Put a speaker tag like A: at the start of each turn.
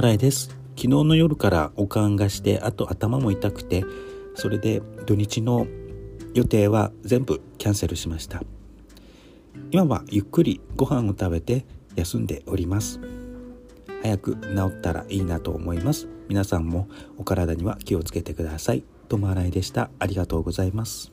A: 新井です。昨日の夜からおかんがしてあと頭も痛くてそれで土日の予定は全部キャンセルしました。今はゆっくりご飯を食べて休んでおります。早く治ったらいいなと思います。皆さんもお体には気をつけてください。ともあらいでした。ありがとうございます。